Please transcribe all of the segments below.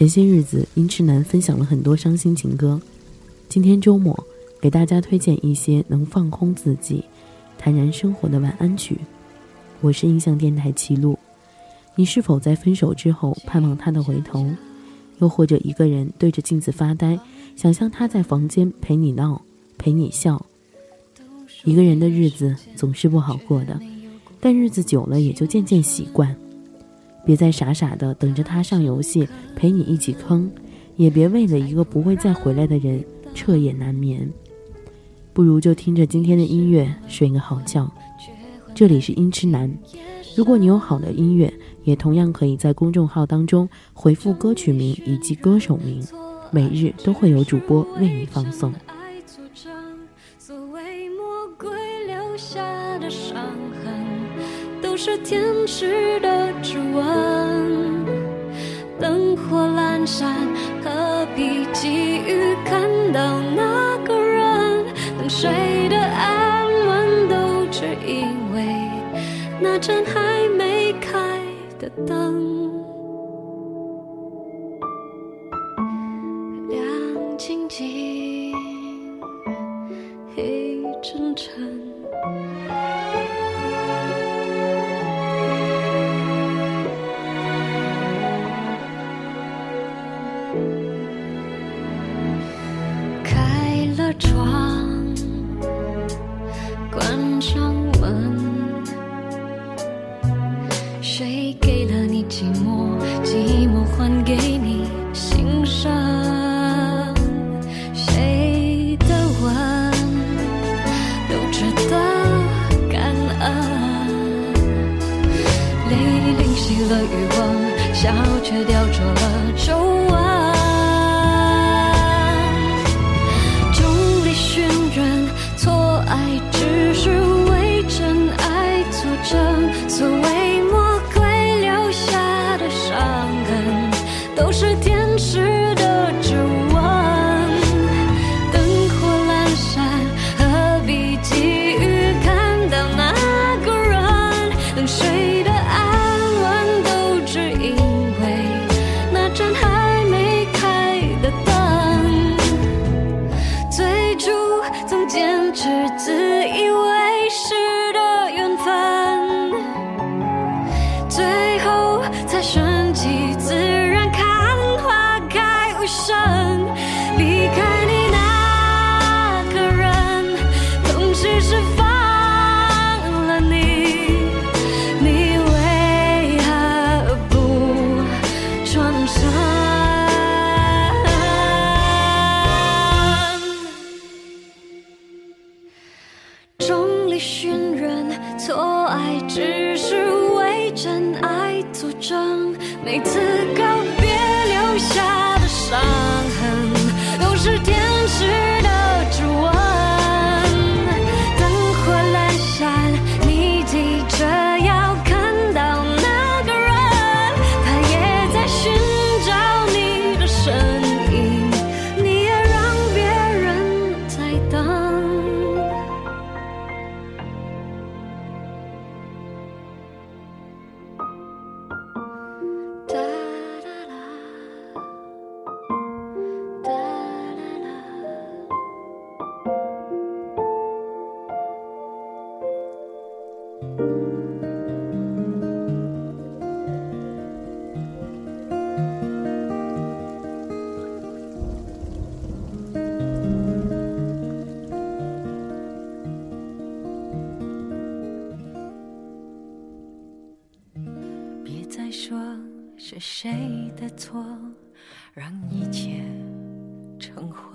前些日子，音痴男分享了很多伤心情歌。今天周末，给大家推荐一些能放空自己、坦然生活的晚安曲。我是印象电台齐路。你是否在分手之后盼望他的回头？又或者一个人对着镜子发呆，想象他在房间陪你闹、陪你笑？一个人的日子总是不好过的，但日子久了也就渐渐习惯。别再傻傻的等着他上游戏陪你一起坑，也别为了一个不会再回来的人彻夜难眠。不如就听着今天的音乐睡个好觉。这里是音痴男，如果你有好的音乐，也同样可以在公众号当中回复歌曲名以及歌手名，每日都会有主播为你放送。是天使的指纹，灯火阑珊，何必急于看到那个人？等睡得安稳，都只因为那盏还没开的灯。亮晶晶，黑开了窗。对的。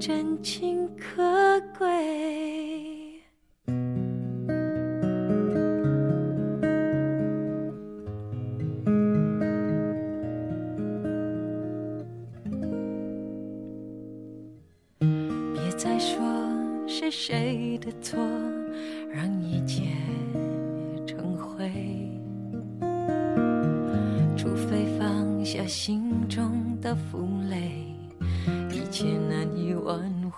真情可贵？别再说是谁的错，让一切成灰。除非放下心中的负累，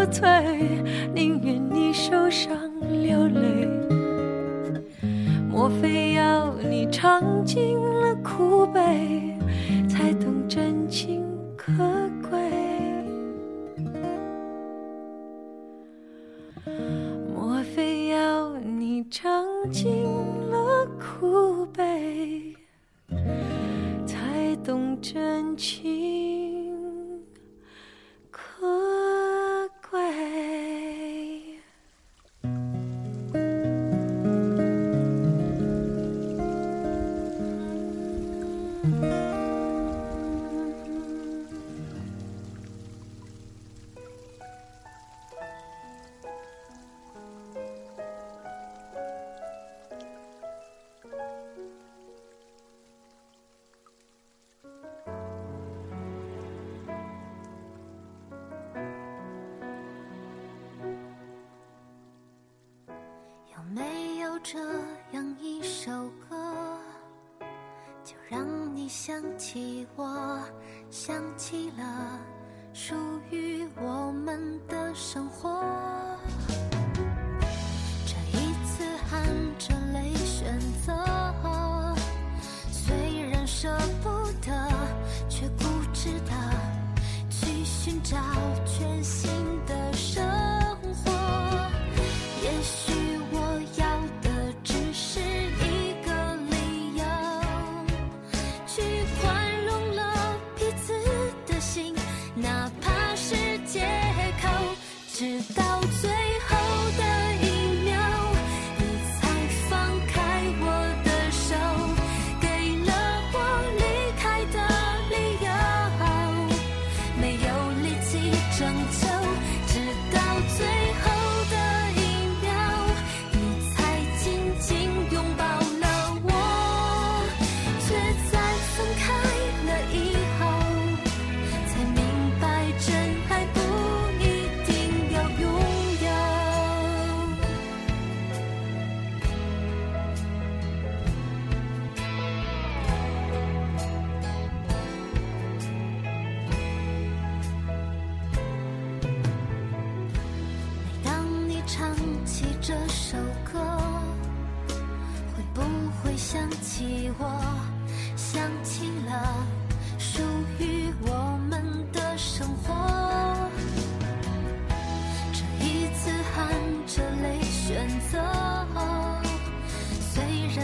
憔悴，宁愿你受伤流泪。莫非要你尝尽了苦悲，才懂真情可贵？莫非要你尝尽了苦悲？才懂真情想起我，想起了属于我们的生活。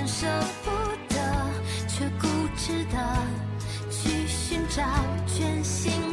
舍不得却固执的去寻找全新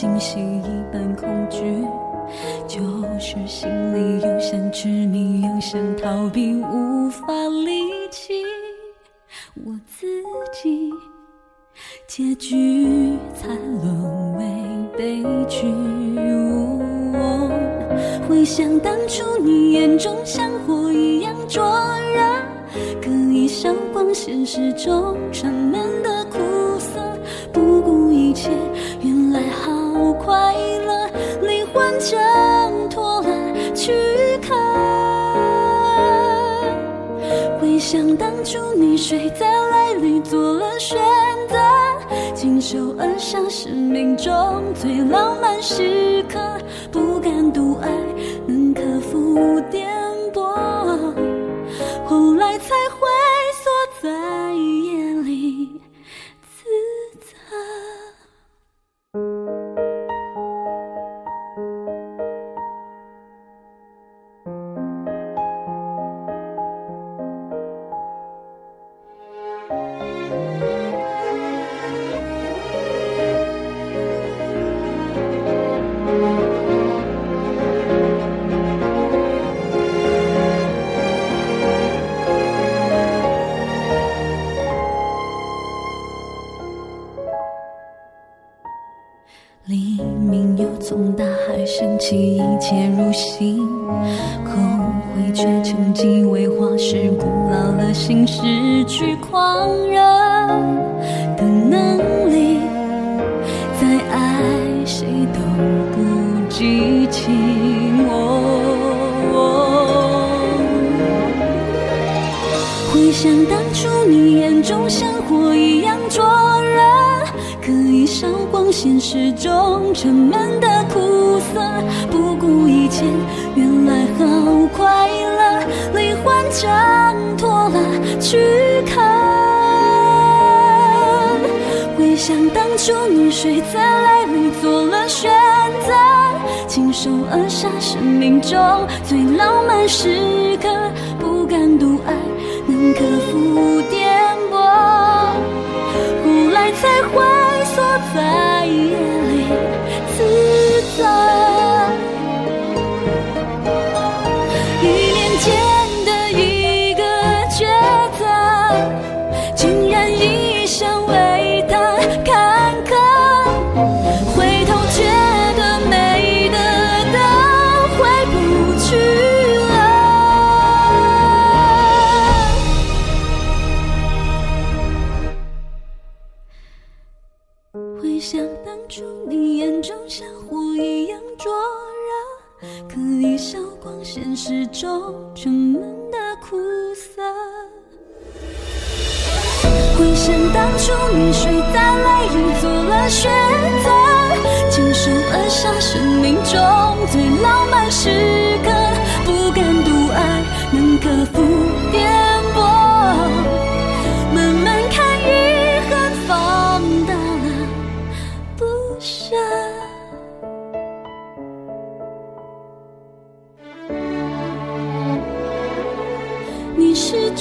惊喜，一半恐惧。就是心里又想执迷，又想逃避，无法理清我自己。结局才沦为悲剧。回想当初你眼中像火一样灼热，可以消光现实中沉闷的想当初你睡在来里做了选择。亲手摁下生命中最浪漫时刻，不敢独爱，能克服颠，想当初你睡在泪里做了选择，亲手扼杀生命中最浪漫时刻，不敢独爱，能克服颠簸，后来才会。缩在夜里自责，想当初你眼中像火一样灼热，可以烧光现实中沉闷的苦涩。回想当初你睡在泪里做了选择，亲手扼杀生命中最浪漫时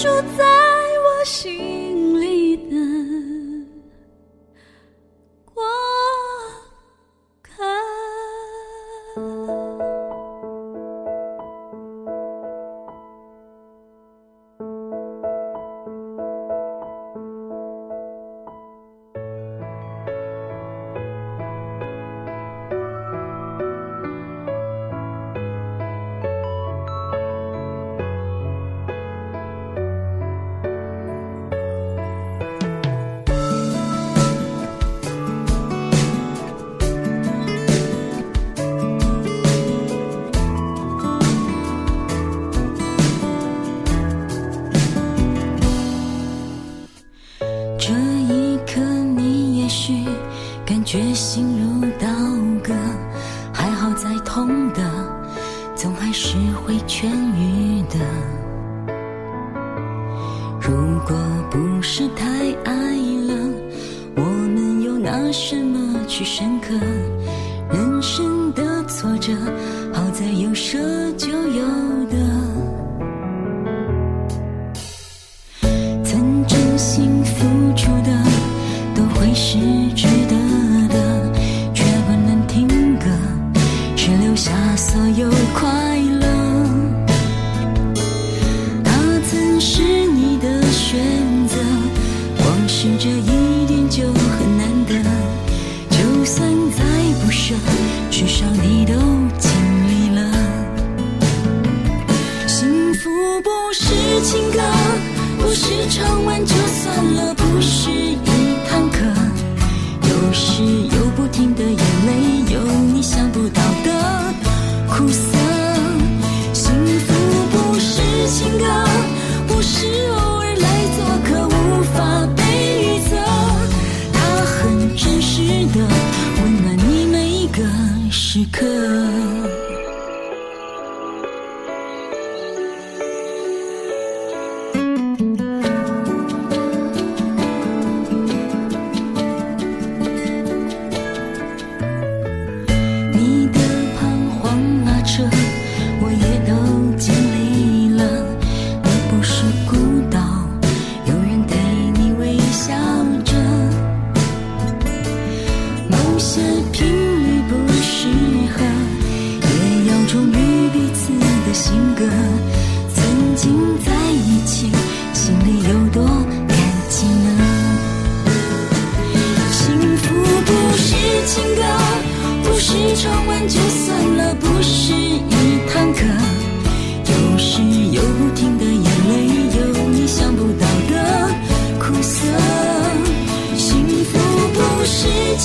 住在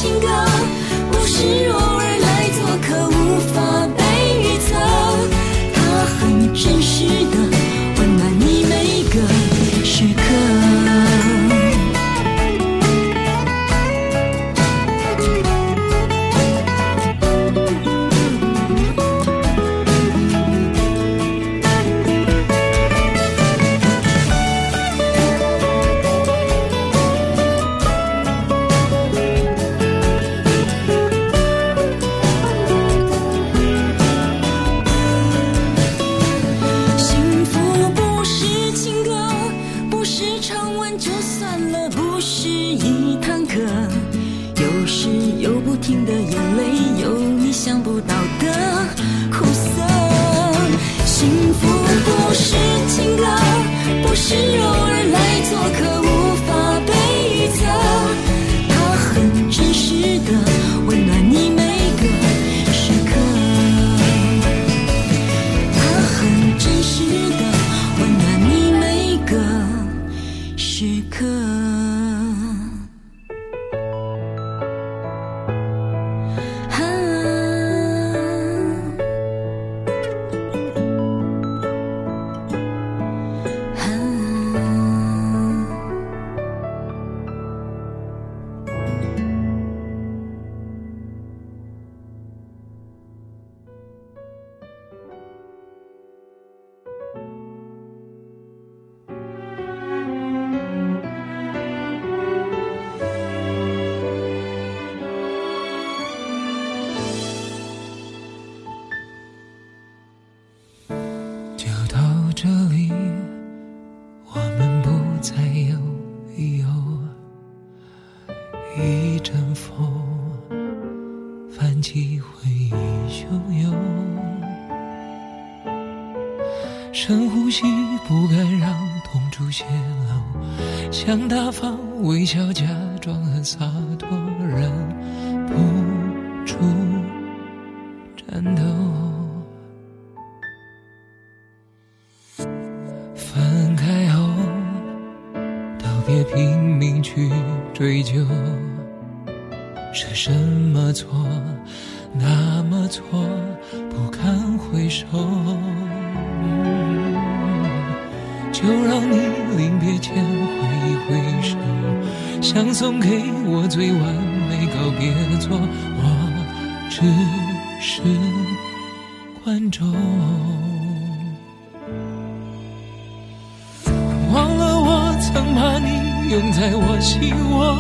情歌。阵风泛起回忆汹涌深呼吸不敢让痛楚泄露想大方微笑假装很洒脱人不万种忘了我曾把你拥在我心窝，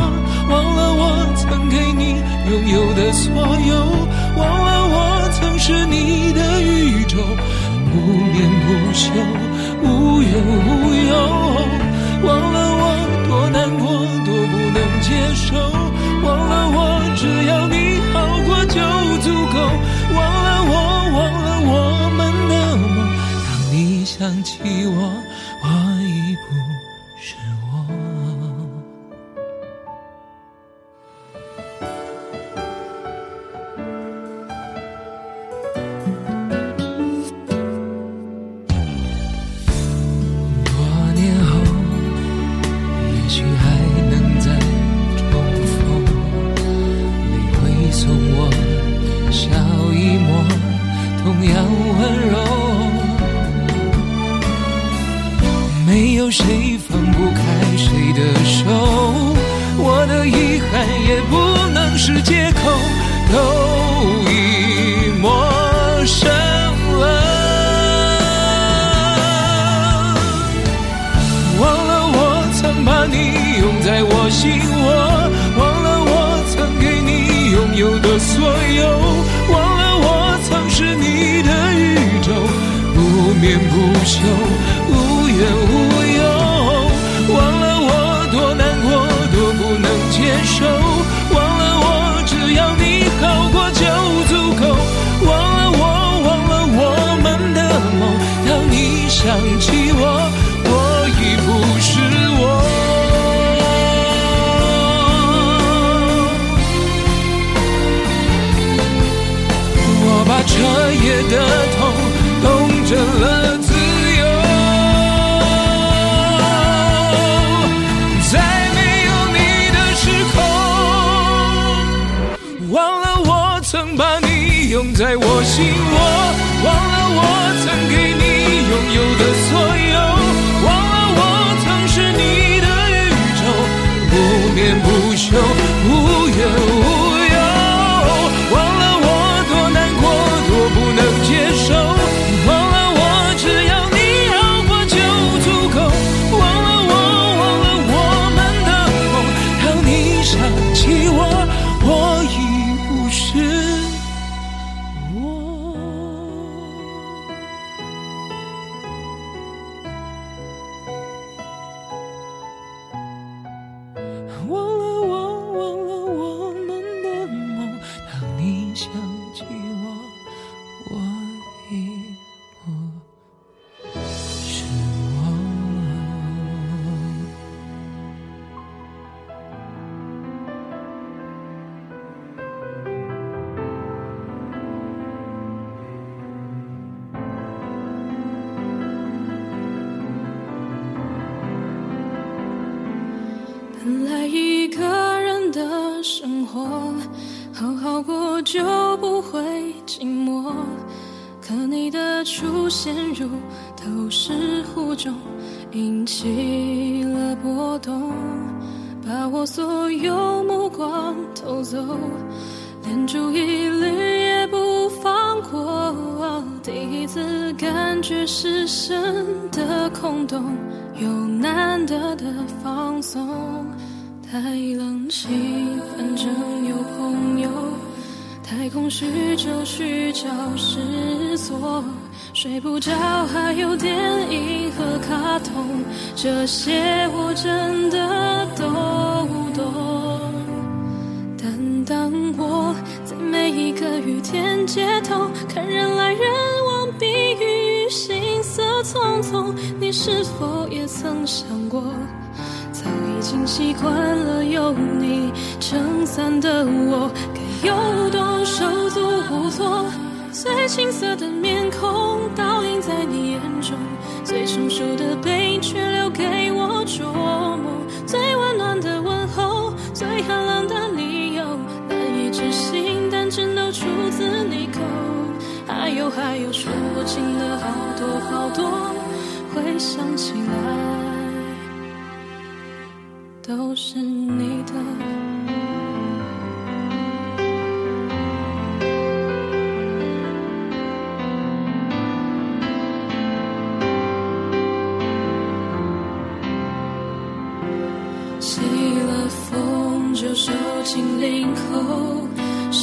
忘了我曾给你拥有的所有，忘了我曾是你的宇宙，不眠不休，无忧无忧，忘了我多难过，多不能接受，忘了我只要你好过就足够，忘。忘了我们的梦，当你想起我，我已不是我。多年后，也许还能再重逢，你会送我笑，同样温柔。没有谁放不开谁的手，我的遗憾也不能是借口，都已陌生了。忘了我曾把你拥在我心念不休，无怨无忧。忘了我多难过，多不能接受，忘了我只要你好过就足够，忘了我，忘了我们的梦。当你想起，我在我，感觉失神的空洞，有难得的放松。太冷清，反正有朋友；太空虚，就去找事做。睡不着，还有电影和卡通，这些我真的都懂。但当我在每一个雨天街头看人来人往，行色匆匆，你是否也曾想过？早已经习惯了有你撑伞的我，该有多手足无措？最青涩的面孔倒映在你眼中，最成熟的背影却留给我琢磨。最温暖的问候，最寒冷的理由，难以置信，但真都出自你口。还有还有，说不尽的好多好多，回想起来。都是你的。起了风就收紧领口，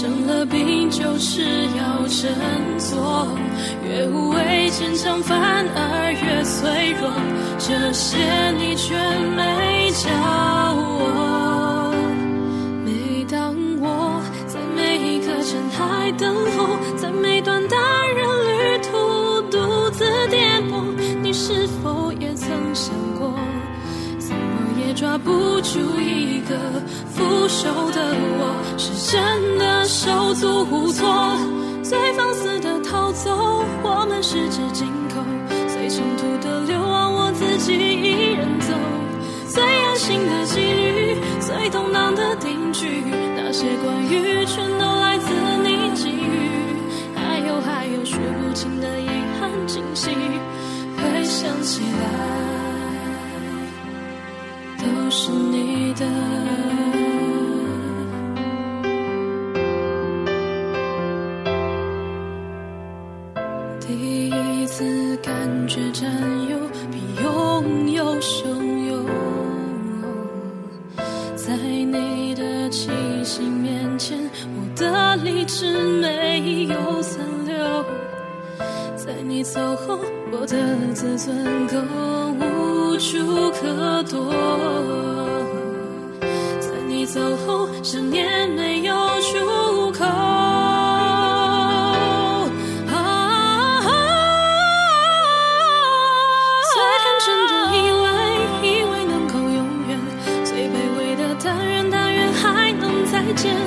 生了病就是要振作，越无畏坚强反而越脆弱，这些你却没讲抓不住一个腐朽的我，是真的手足无措，最放肆的逃走，我们十指紧扣，最长途的流亡，我自己一人走，最安心的几率，最动荡的定局，那些关于全都来自你给予，还有还有数不清的遗憾惊喜，回想起来。是你的。第一次感觉占有比拥有汹涌，在你的气息面前，我的理智没有残留。在你走后，我的自尊够无处可躲。在你走后，想念没有出口。最天真的以为，以为能够永远；最卑微的但愿，但愿还能再见。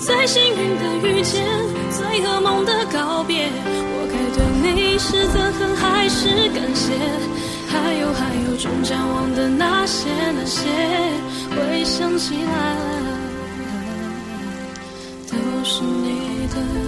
最幸运的遇见，最噩梦的告别。我该对你是憎恨还是感谢？还有，终将忘的那些那些，回想起来，都是你的。